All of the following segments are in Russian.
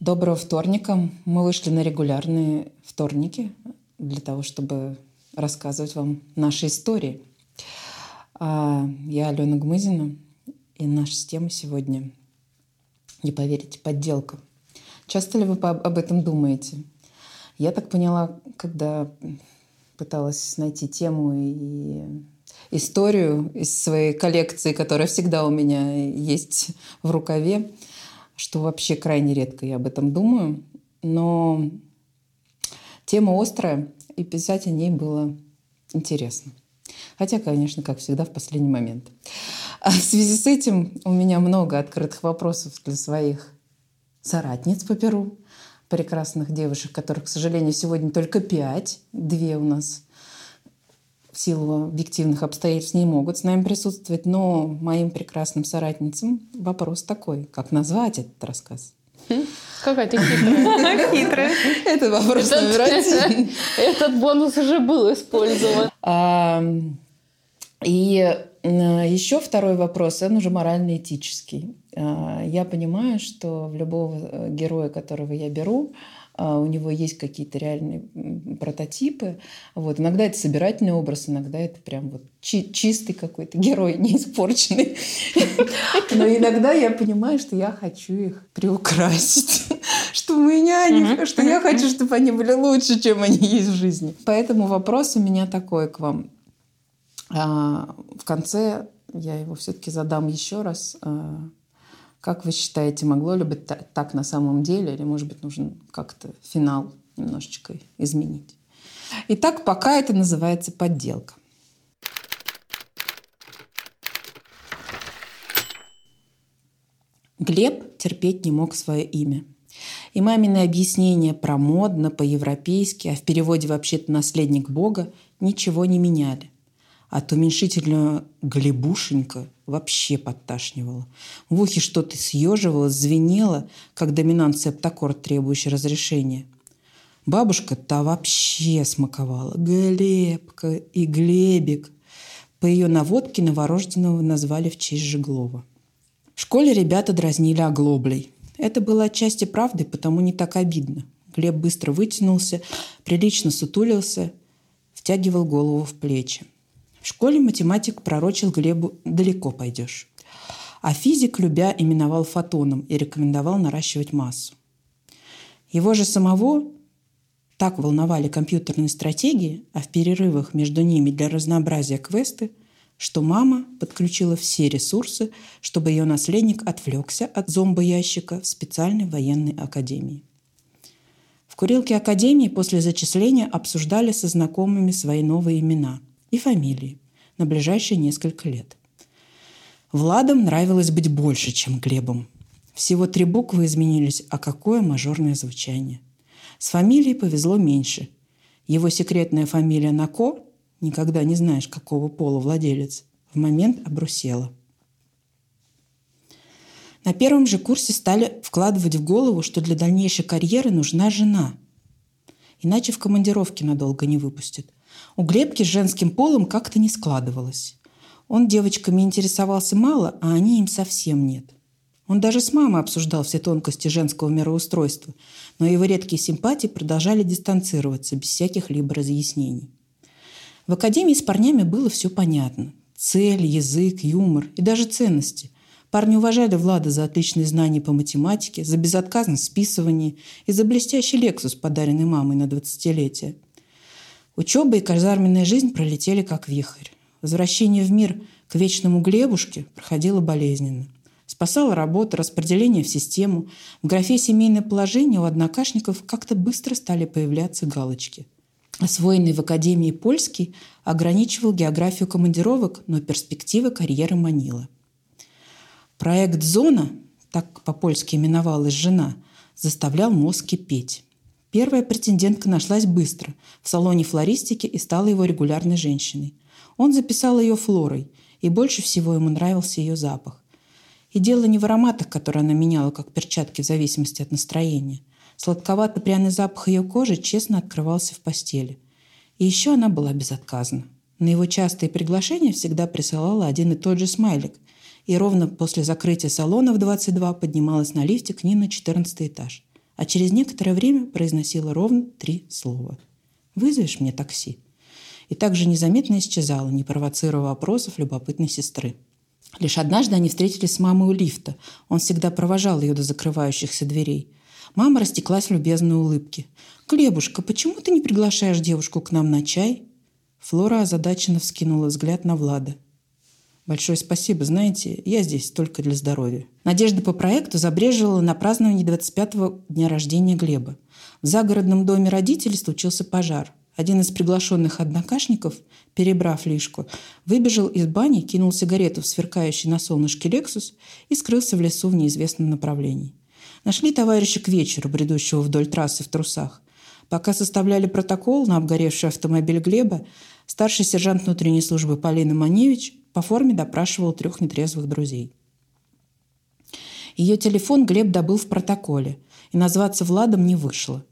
Доброго вторника. Мы вышли на регулярные вторники для того, чтобы рассказывать вам наши истории. А, я Алена Гмызина, и наша тема сегодня, не поверите, подделка. Часто ли вы об этом думаете? Я так поняла, когда пыталась найти тему и историю из своей коллекции, которая всегда у меня есть в рукаве, что вообще крайне редко я об этом думаю. Но тема острая, и писать о ней было интересно. Хотя, конечно, как всегда, в последний момент. А в связи с этим у меня много открытых вопросов для своих соратниц по Перу, прекрасных девушек, которых, к сожалению, сегодня только пять. Две у нас силу объективных обстоятельств не могут с нами присутствовать. Но моим прекрасным соратницам вопрос такой, как назвать этот рассказ? Какая ты хитрая. Хитрая. Это вопрос номер один. Этот бонус уже был использован. И еще второй вопрос, он уже морально-этический. А, я понимаю, что в любого героя, которого я беру, а, у него есть какие-то реальные прототипы. Вот. Иногда это собирательный образ, иногда это прям вот чи- чистый какой-то герой, не испорченный. Но иногда я понимаю, что я хочу их приукрасить. Что у меня они, что я хочу, чтобы они были лучше, чем они есть в жизни. Поэтому вопрос у меня такой к вам. А, в конце я его все-таки задам еще раз. Как вы считаете, могло ли быть так на самом деле, или, может быть, нужно как-то финал немножечко изменить? Итак, пока это называется подделка. Глеб терпеть не мог свое имя. И мамины объяснения про модно, по-европейски, а в переводе вообще-то «наследник Бога» ничего не меняли – от уменьшительного «глебушенька» вообще подташнивало. В ухе что-то съеживалось, звенело, как доминант септаккорд, требующий разрешения. Бабушка-то вообще смаковала. Глебка и Глебик. По ее наводке новорожденного назвали в честь Жеглова. В школе ребята дразнили оглоблей. Это было отчасти правдой, потому не так обидно. Глеб быстро вытянулся, прилично сутулился, втягивал голову в плечи. В школе математик пророчил Глебу «далеко пойдешь». А физик, любя, именовал фотоном и рекомендовал наращивать массу. Его же самого так волновали компьютерные стратегии, а в перерывах между ними для разнообразия квесты, что мама подключила все ресурсы, чтобы ее наследник отвлекся от зомбоящика в специальной военной академии. В курилке академии после зачисления обсуждали со знакомыми свои новые имена – и фамилии на ближайшие несколько лет. Владом нравилось быть больше, чем Глебом. Всего три буквы изменились, а какое мажорное звучание. С фамилией повезло меньше. Его секретная фамилия Нако, никогда не знаешь, какого пола владелец, в момент обрусела. На первом же курсе стали вкладывать в голову, что для дальнейшей карьеры нужна жена. Иначе в командировке надолго не выпустят – у Глебки с женским полом как-то не складывалось. Он девочками интересовался мало, а они им совсем нет. Он даже с мамой обсуждал все тонкости женского мироустройства, но его редкие симпатии продолжали дистанцироваться без всяких либо разъяснений. В академии с парнями было все понятно. Цель, язык, юмор и даже ценности. Парни уважали Влада за отличные знания по математике, за безотказность в списывании и за блестящий «Лексус», подаренный мамой на 20-летие – Учеба и казарменная жизнь пролетели как вихрь. Возвращение в мир к вечному Глебушке проходило болезненно. Спасала работа, распределение в систему. В графе «семейное положение» у однокашников как-то быстро стали появляться галочки. Освоенный в Академии польский ограничивал географию командировок, но перспектива карьеры манила. Проект «Зона», так по-польски именовалась жена, заставлял мозг кипеть. Первая претендентка нашлась быстро, в салоне флористики и стала его регулярной женщиной. Он записал ее Флорой, и больше всего ему нравился ее запах. И дело не в ароматах, которые она меняла, как перчатки, в зависимости от настроения. Сладковато-пряный запах ее кожи честно открывался в постели. И еще она была безотказна. На его частые приглашения всегда присылала один и тот же смайлик. И ровно после закрытия салона в 22 поднималась на лифте к ней на 14 этаж. А через некоторое время произносила ровно три слова. «Вызовешь мне такси?» И также незаметно исчезала, не провоцируя вопросов любопытной сестры. Лишь однажды они встретились с мамой у лифта. Он всегда провожал ее до закрывающихся дверей. Мама растеклась в любезной улыбке. «Глебушка, почему ты не приглашаешь девушку к нам на чай?» Флора озадаченно вскинула взгляд на Влада. Большое спасибо. Знаете, я здесь только для здоровья. Надежда по проекту забрежила на празднование 25-го дня рождения Глеба. В загородном доме родителей случился пожар. Один из приглашенных однокашников, перебрав лишку, выбежал из бани, кинул сигарету в сверкающий на солнышке «Лексус» и скрылся в лесу в неизвестном направлении. Нашли товарища к вечеру, бредущего вдоль трассы в трусах. Пока составляли протокол на обгоревший автомобиль Глеба, старший сержант внутренней службы Полина Маневич по форме допрашивал трех нетрезвых друзей. Ее телефон Глеб добыл в протоколе, и назваться Владом не вышло.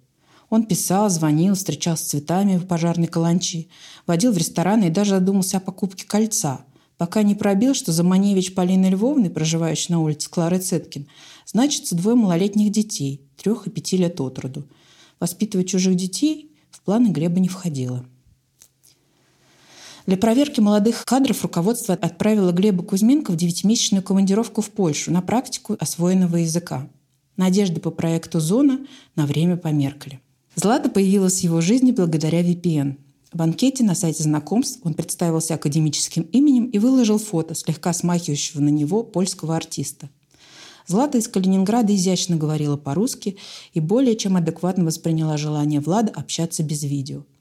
Он писал, звонил, встречался с цветами в пожарной каланчи, водил в рестораны и даже задумался о покупке кольца, пока не пробил, что за Маневич Полины Львовны, проживающей на улице Клары Цеткин, значится двое малолетних детей, трех и пяти лет от роду. Воспитывать чужих детей в планы Глеба не входило. Для проверки молодых кадров руководство отправило Глеба Кузьменко в девятимесячную командировку в Польшу на практику освоенного языка. Надежды по проекту «Зона» на время померкли. Злата появилась в его жизни благодаря VPN. В анкете на сайте знакомств он представился академическим именем и выложил фото, слегка смахивающего на него польского артиста. Злата из Калининграда изящно говорила по-русски и более чем адекватно восприняла желание Влада общаться без видео –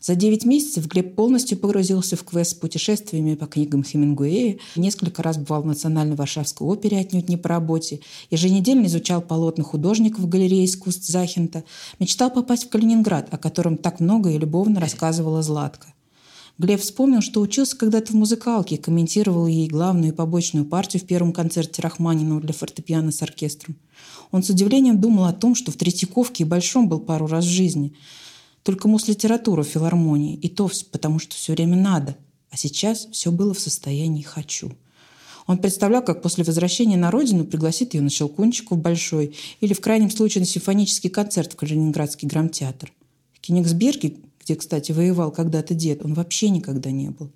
за 9 месяцев Глеб полностью погрузился в квест с путешествиями по книгам Хемингуэя, несколько раз бывал в Национальной Варшавской опере отнюдь не по работе, еженедельно изучал полотна художников в галерее искусств Захента, мечтал попасть в Калининград, о котором так много и любовно рассказывала Златка. Глеб вспомнил, что учился когда-то в музыкалке комментировал ей главную и побочную партию в первом концерте Рахманинова для фортепиано с оркестром. Он с удивлением думал о том, что в Третьяковке и Большом был пару раз в жизни – только мус-литературу в филармонии, и то потому, что все время надо. А сейчас все было в состоянии «хочу». Он представлял, как после возвращения на родину пригласит ее на Щелкунчику в Большой или в крайнем случае на симфонический концерт в Калининградский драмтеатр. В Кенигсберге, где, кстати, воевал когда-то дед, он вообще никогда не был.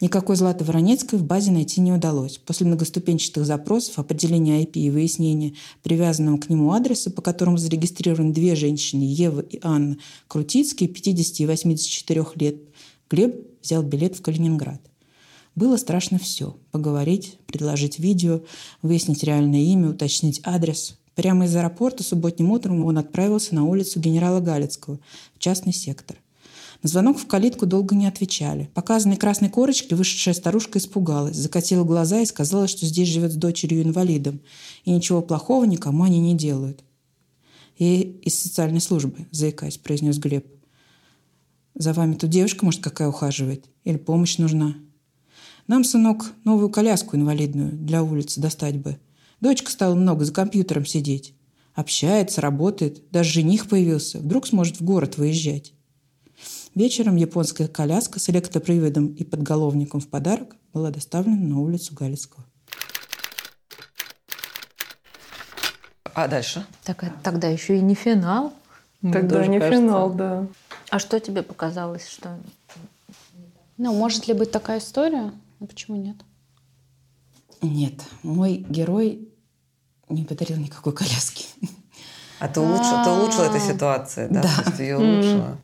Никакой Златы Воронецкой в базе найти не удалось. После многоступенчатых запросов, определения IP и выяснения привязанного к нему адреса, по которому зарегистрированы две женщины, Ева и Анна Крутицкие, 50 и 84 лет, Глеб взял билет в Калининград. Было страшно все. Поговорить, предложить видео, выяснить реальное имя, уточнить адрес. Прямо из аэропорта субботним утром он отправился на улицу генерала Галицкого в частный сектор. На звонок в калитку долго не отвечали. Показанной красной корочкой вышедшая старушка испугалась, закатила глаза и сказала, что здесь живет с дочерью-инвалидом, и ничего плохого никому они не делают. «И из социальной службы», – заикаясь, произнес Глеб. «За вами тут девушка, может, какая ухаживает? Или помощь нужна?» «Нам, сынок, новую коляску инвалидную для улицы достать бы. Дочка стала много за компьютером сидеть. Общается, работает, даже жених появился. Вдруг сможет в город выезжать». Вечером японская коляска с электроприводом и подголовником в подарок была доставлена на улицу Галицкого. А дальше? Так, тогда еще и не финал. Тогда не кажется. финал, да. А что тебе показалось, что... Ну, может ли быть такая история? А почему нет? Нет, мой герой не подарил никакой коляски. А ты улучшила, ты улучшила эту ситуацию, да? Да. Ты ее улучшила.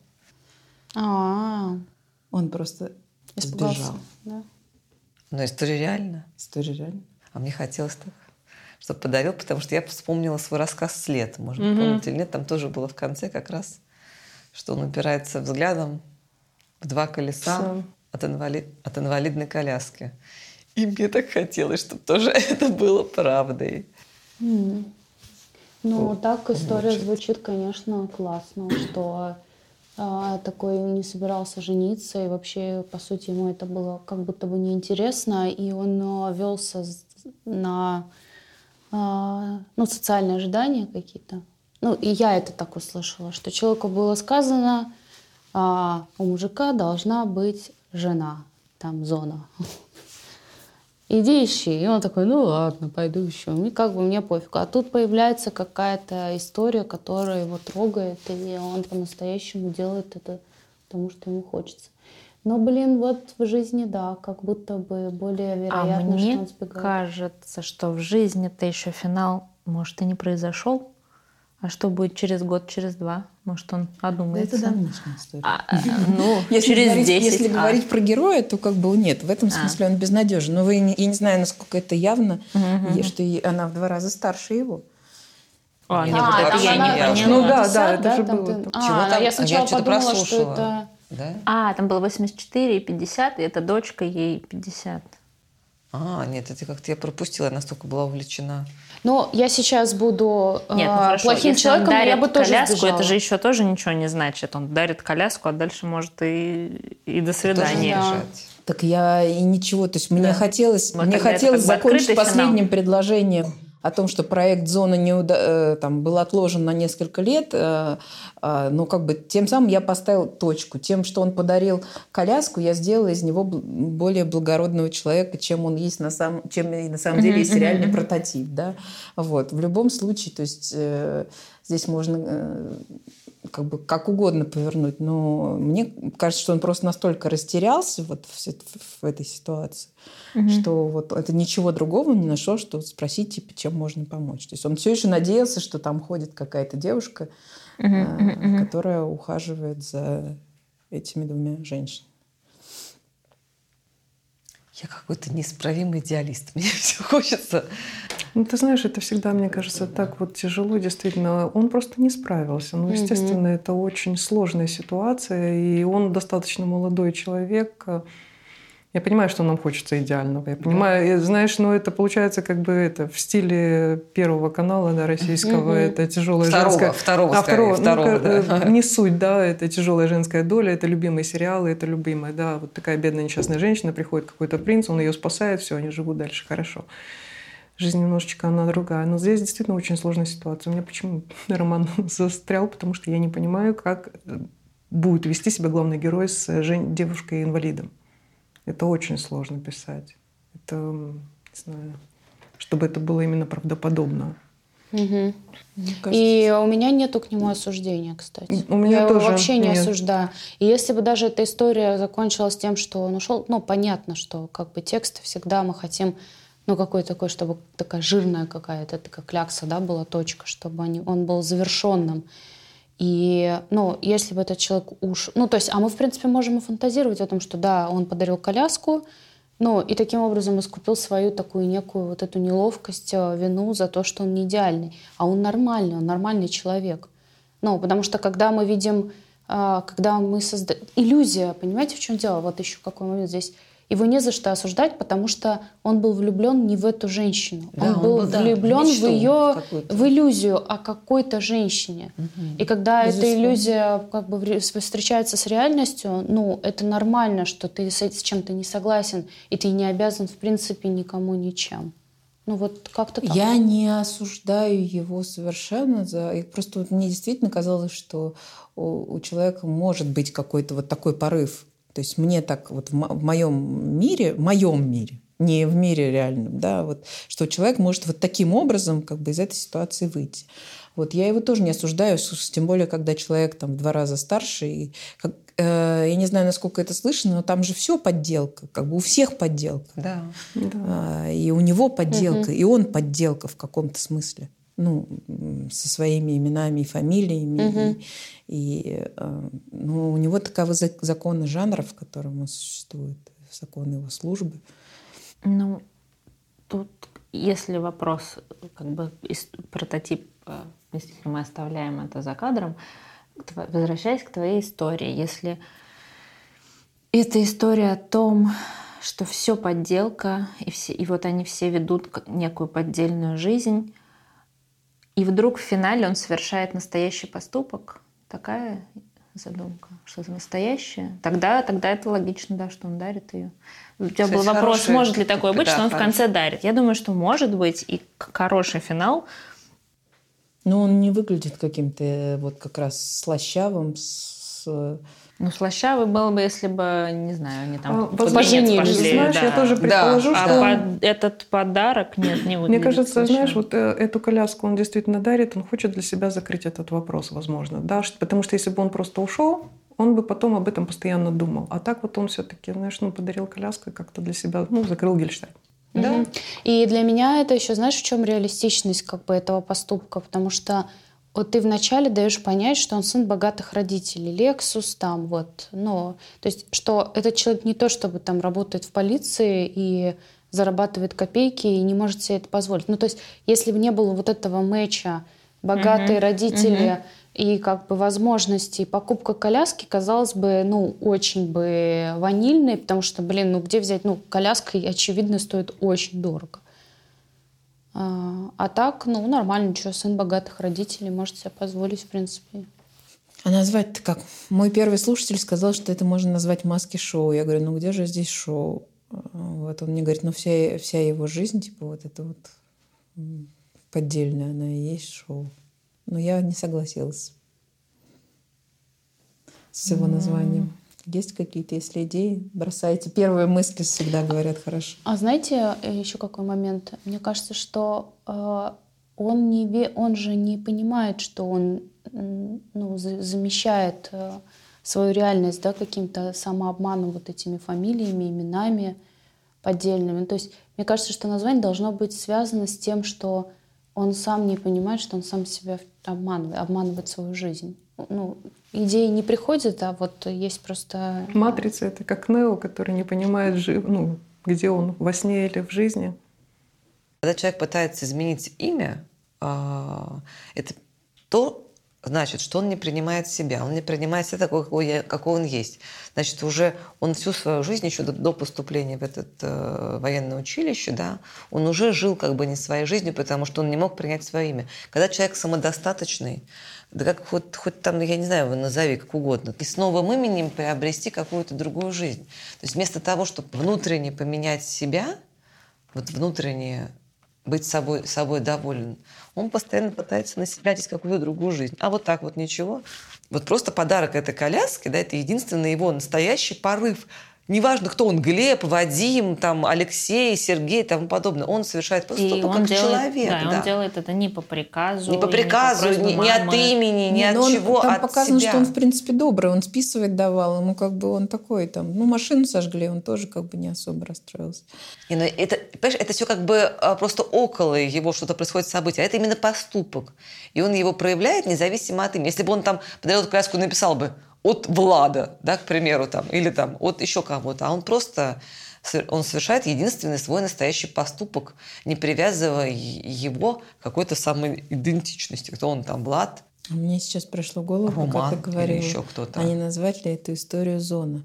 А, Он просто испугался. сбежал. Да. Но история реальна. История реально. А мне хотелось так, чтобы подарил, потому что я вспомнила свой рассказ «След». Может быть, помните или нет, там тоже было в конце как раз, что он упирается взглядом в два колеса от, инвалид... от инвалидной коляски. И мне так хотелось, чтобы тоже это было правдой. Ну, так история значит. звучит, конечно, классно, что такой не собирался жениться, и вообще, по сути, ему это было как будто бы неинтересно, и он а, велся на а, ну, социальные ожидания какие-то. Ну, и я это так услышала, что человеку было сказано, а, у мужика должна быть жена, там зона. Иди ищи. И он такой, ну ладно, пойду ищу. И как бы мне пофиг. А тут появляется какая-то история, которая его трогает, и он по-настоящему делает это потому, что ему хочется. Но, блин, вот в жизни, да, как будто бы более вероятно, а мне что он сбегает. кажется, что в жизни-то еще финал, может, и не произошел. А что будет через год, через два? Может, он одумается? Это давнишняя история. А, ну, если через говорить, 10. Если а. говорить про героя, то как бы нет. В этом А. смысле он безнадежен. Но вы, не- я не знаю, насколько это явно, и что она в два раза старше его. А, нет, А, вот это там я не поняла. Ну да, 50, да, это же было. там. А, Чего там? я сначала что-то подумала, что это... Да? А, там было 84 и 50, и эта дочка ей 50. А, нет, это как-то я пропустила, я настолько была увлечена. Ну, я сейчас буду э, Нет, ну хорошо, плохим если он человеком, я дарит бы тоже коляску, сбежала. это же еще тоже ничего не значит. Он дарит коляску, а дальше может и, и до Тоже свидания. Да. Так я и ничего, то есть мне Да. хотелось, Вот мне хотелось как бы закончить последним предложением о том, что проект «Зона» не уда- э, там, был отложен на несколько лет, э, э, но как бы тем самым я поставил точку. Тем, что он подарил коляску, я сделала из него более благородного человека, чем он есть на самом, чем на самом деле есть реальный прототип, да. Вот. В любом случае, то есть здесь можно как бы как угодно повернуть, но мне кажется, что он просто настолько растерялся вот в, се- в этой ситуации, что вот это ничего другого не нашел, что спросить, типа, чем можно помочь. То есть он все еще надеялся, что там ходит какая-то девушка, э, которая ухаживает за этими двумя женщинами. Я какой-то неисправимый идеалист. Мне все хочется. Ну, ты знаешь, это всегда, мне кажется, так вот тяжело, действительно. Он просто не справился. Ну, естественно, это очень сложная ситуация, и он достаточно молодой человек. Я понимаю, что нам хочется идеального. Я понимаю, и, знаешь, но это получается как бы это в стиле Первого канала да, российского. Это тяжелая Второго, женская... второго, а, скорее, второго, ну, второго, да. э, не суть, да, это тяжелая женская доля, это любимые сериалы, это любимая, да, вот такая бедная несчастная женщина, приходит какой-то принц, он ее спасает, все, они живут дальше хорошо. Жизнь немножечко она другая. Но здесь действительно очень сложная ситуация. У меня почему роман застрял, потому что я не понимаю, как э, будет вести себя главный герой с э, девушкой-инвалидом. Это очень сложно писать. Это, не знаю, чтобы это было именно правдоподобно. Кажется, И у меня нету к нему осуждения, кстати. У меня я его тоже вообще не нет. осуждаю. И если бы даже эта история закончилась тем, что он ушел, ну, понятно, что как бы текст всегда мы хотим, ну, какой такой, чтобы такая жирная какая-то, такая клякса, да, была точка, чтобы они, он был завершенным. И, ну, если бы этот человек уж... Ну, то есть, а мы, в принципе, можем и фантазировать о том, что, да, он подарил коляску, ну, и таким образом искупил свою такую некую вот эту неловкость, э, вину за то, что он не идеальный. А он нормальный, он нормальный человек. Ну, потому что когда мы видим, а, когда мы создаем... Иллюзия, понимаете, в чем дело? Вот еще какой момент здесь. Его не за что осуждать, потому что он был влюблен не в эту женщину. Да, он он был был, да, в влюблен в мечту ее, в иллюзию о какой-то женщине. И когда эта Безусловно. иллюзия как бы встречается с реальностью, ну, это нормально, что ты с, с чем-то не согласен, и ты не обязан, в принципе, никому ничем. Ну, вот как-то так. Я не осуждаю его совершенно за. и Просто вот мне действительно казалось, что у, у человека может быть какой-то вот такой порыв. То есть мне так вот в, мо- в моем мире, в моем мире, не в мире реальном, да, вот, что человек может вот таким образом как бы из этой ситуации выйти. Вот я его тоже не осуждаю, тем более, когда человек там в два раза старше. И, как, э, я не знаю, насколько это слышно, но там же все подделка, как бы у всех подделка. Да. А, и у него подделка, и он подделка в каком-то смысле. Ну, со своими именами и фамилиями. И, и, э, ну, у него таковы за- законы жанра, в котором он существует, законы его службы. Ну, тут, если вопрос, как бы прототип, э, действительно, мы оставляем это за кадром, возвращаясь к твоей истории, если это история о том, что все подделка, и, все, и вот они все ведут некую поддельную жизнь, и вдруг в финале он совершает настоящий поступок, такая задумка, что это настоящее, тогда, тогда это логично, да, что он дарит ее. У тебя Кстати, был вопрос, хороший- может ли такое быть, да, что он в хороший. конце дарит. Я думаю, что может быть и хороший финал. Но он не выглядит каким-то э, вот как раз слащавым, с, Ну, слащавый был бы, если бы, не знаю, они там А, венец не пошли. знаешь, да. я тоже предположу, А что... под этот подарок нет, не Мне кажется, знаешь, слащавым. вот э, эту коляску он действительно дарит, он хочет для себя закрыть этот вопрос, возможно. Да? Потому что если бы он просто ушел, он бы потом об этом постоянно думал. А так вот он все-таки, знаешь, ну, подарил коляску и как-то для себя, ну, закрыл Гельштейн. Мгм. И для меня это еще, знаешь, в чем реалистичность как бы этого поступка? Потому что вот ты вначале даешь понять, что он сын богатых родителей, Лексус там вот, но то есть, что этот человек не то, чтобы там работает в полиции и зарабатывает копейки и не может себе это позволить. Ну, то есть, если бы не было вот этого мэча, богатые Мгм, родители и как бы возможности, покупка коляски казалось бы, ну, очень бы ванильной, потому что, блин, ну где взять, ну, коляска, очевидно, стоит очень дорого. А, а так, ну, нормально, что сын богатых родителей может себе позволить, в принципе. А назвать-то как? Мой первый слушатель сказал, что это можно назвать маски-шоу. Я говорю, ну где же здесь шоу? Вот он мне говорит, ну вся, вся его жизнь, типа вот это вот поддельная, она и есть шоу. Но я не согласилась с его названием. Есть какие-то, если идеи, бросайте. Первые мысли всегда говорят хорошо. А знаете, э, еще какой момент? Мне кажется, что э, он, не он же не понимает, что он ну, за- замещает э, свою реальность да, каким-то самообманом, вот этими фамилиями, именами поддельными. То есть мне кажется, что название должно быть связано с тем, что он сам не понимает, что он сам себя обманывает, обманывает свою жизнь. Ну, идеи не приходят, а вот есть просто... Матрица — это как Нео, который не понимает, жи- ну, где он, во сне или в жизни. Когда человек пытается изменить имя, а, это то значит, что он не принимает себя, он не принимает себя такой, какой, я- какой он есть. Значит, уже он всю свою жизнь, еще до, до поступления в это военное училище, да, он уже жил как бы не своей жизнью, потому что он не мог принять свое имя. Когда человек самодостаточный, да как хоть, хоть там, я не знаю, его назови как угодно, и с новым именем приобрести какую-то другую жизнь. То есть вместо того, чтобы внутренне поменять себя, вот внутренне быть собой, собой доволен, он постоянно пытается населять какую-то другую жизнь. А вот так вот ничего. Вот просто подарок этой коляски, да, это единственный его настоящий порыв. Неважно, кто он, Глеб, Вадим, там, Алексей, Сергей и тому подобное. Он совершает И поступок он как делает, человек. да, да. он делает это не по приказу, Не по приказу, просьбе ни, ни от мамы. имени, ни Не, от он- чего, там от показано, себя. что он, в принципе, добрый. Он списывать давал. Ему как бы он такой там... Ну, машину сожгли, он тоже как бы не особо расстроился. Не, ну это, понимаешь, это все как бы а, просто около его что-то происходит событие, а это именно поступок. И он его проявляет независимо от имени. Если бы он там подарил эту коляску и написал бы от Влада, да, к примеру, там, или там от еще кого-то, а он просто он совершает единственный свой настоящий поступок, не привязывая его к какой-то самой идентичности. Кто он там, Влад, А Мне сейчас пришло в голову, Роман как ты говорила, еще кто-то. а не назвать ли эту историю «Зона»?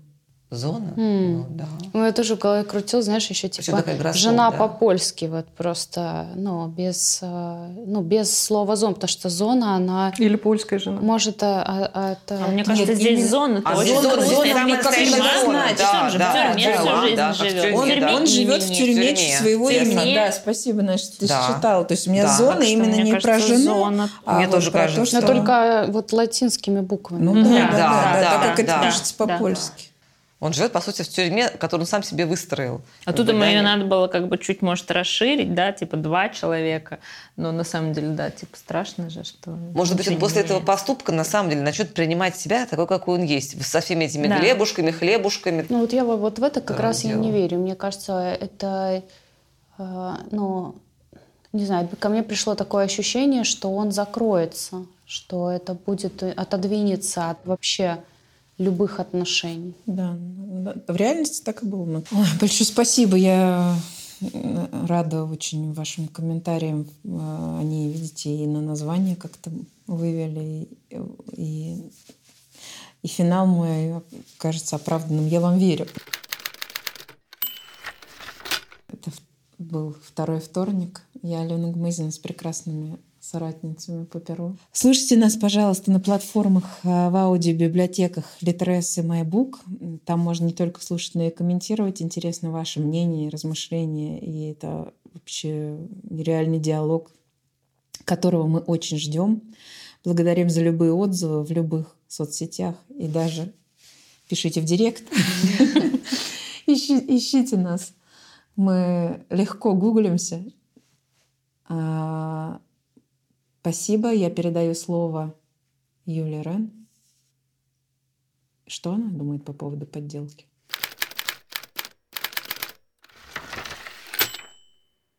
Зона? М. Ну, да. Ну, я тоже в голове крутил, знаешь, еще типа жена да. по-польски, вот просто, ну, без, э, ну, без слова зон, потому что зона, она Или польская жена. может а, а- это... А мне кажется, Нет, здесь именно- зона А очень зона- зона, Самая мне кажется, настоящая зона, мать. да, Он же да, в тюрьме да, всю да, жизнь да, как живет. Он, В тюрьме он живет в тюрьме В тюрьме, своего имени. Да, спасибо, значит, ты Да. считала. То есть у меня Да. зона именно не про жену, зона- а Мне тоже кажется. Но только вот латинскими буквами. Ну да, Да, да, да, да, да, да, так как это да, пишется да. по-польски. Он живет, по сути, в тюрьме, которую он сам себе выстроил. А тут ему ее надо было как бы чуть, может, расширить, да, типа два человека. Но на самом деле, да, типа страшно же, что... Может быть, он после этого поступка на самом деле начнет принимать себя такой, какой он есть, со всеми этими Да. глебушками, хлебушками. Ну вот я во- вот в это как Да, раз я не дело. верю. Мне кажется, это, э, ну, не знаю, ко мне пришло такое ощущение, что он закроется, что это будет э, отодвинется от вообще любых отношений. Да, в реальности так и было. Ну, ой, большое спасибо. Я э, рада очень вашим комментариям. Э, Они, видите, и на название как-то вывели. И, и, финал мой кажется оправданным. Я вам верю. Это был второй вторник. Я Алена Гмызина с прекрасными соратницами по перу. Слушайте нас, пожалуйста, на платформах э, в аудиобиблиотеках Литрес и Майбук. Там можно не только слушать, но и комментировать. Интересно ваше мнение, размышления. И это вообще реальный диалог, которого мы очень ждем. Благодарим за любые отзывы в любых соцсетях и даже Пишите в директ. Ищите нас. Мы легко гуглимся. А, спасибо. Я передаю слово Юлии Рен. Что она думает по поводу подделки?